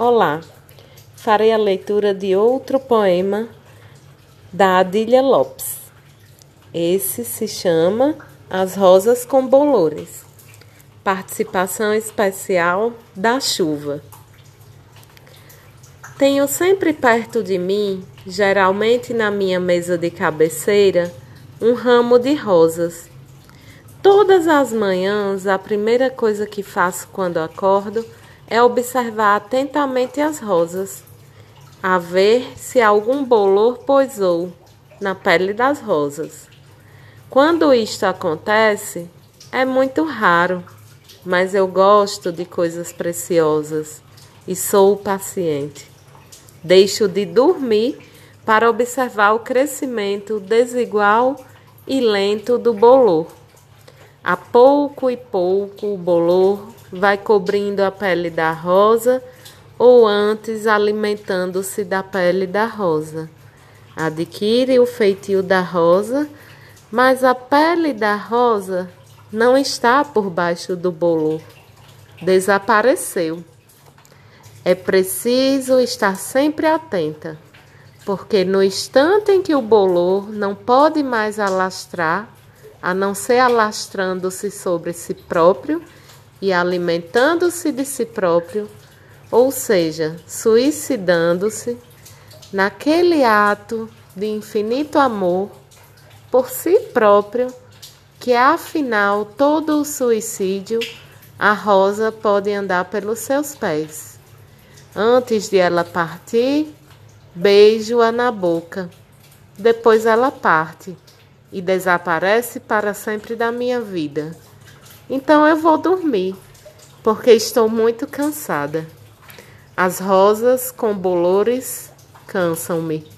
Olá, farei a leitura de outro poema da Adília Lopes. Esse se chama As Rosas com Bolores. Participação especial da chuva. Tenho sempre perto de mim, geralmente na minha mesa de cabeceira, um ramo de rosas. Todas as manhãs, a primeira coisa que faço quando acordo é observar atentamente as rosas, a ver se algum bolor poisou na pele das rosas. Quando isto acontece, é muito raro, mas eu gosto de coisas preciosas e sou paciente. Deixo de dormir para observar o crescimento desigual e lento do bolor. A pouco e pouco o bolor vai cobrindo a pele da rosa ou antes alimentando-se da pele da rosa. Adquire o feitio da rosa, mas a pele da rosa não está por baixo do bolor. Desapareceu. É preciso estar sempre atenta, porque no instante em que o bolor não pode mais alastrar, a não ser alastrando-se sobre si próprio, e alimentando-se de si próprio, ou seja, suicidando-se, naquele ato de infinito amor por si próprio, que afinal todo o suicídio, a rosa pode andar pelos seus pés. Antes de ela partir, beijo-a na boca. Depois ela parte e desaparece para sempre da minha vida. Então eu vou dormir, porque estou muito cansada. As rosas com bolores cansam-me.